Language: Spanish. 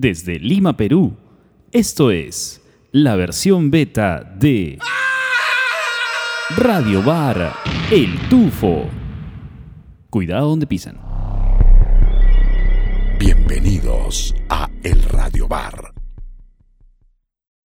Desde Lima, Perú, esto es la versión beta de Radio Bar El Tufo. Cuidado donde pisan. Bienvenidos a El Radio Bar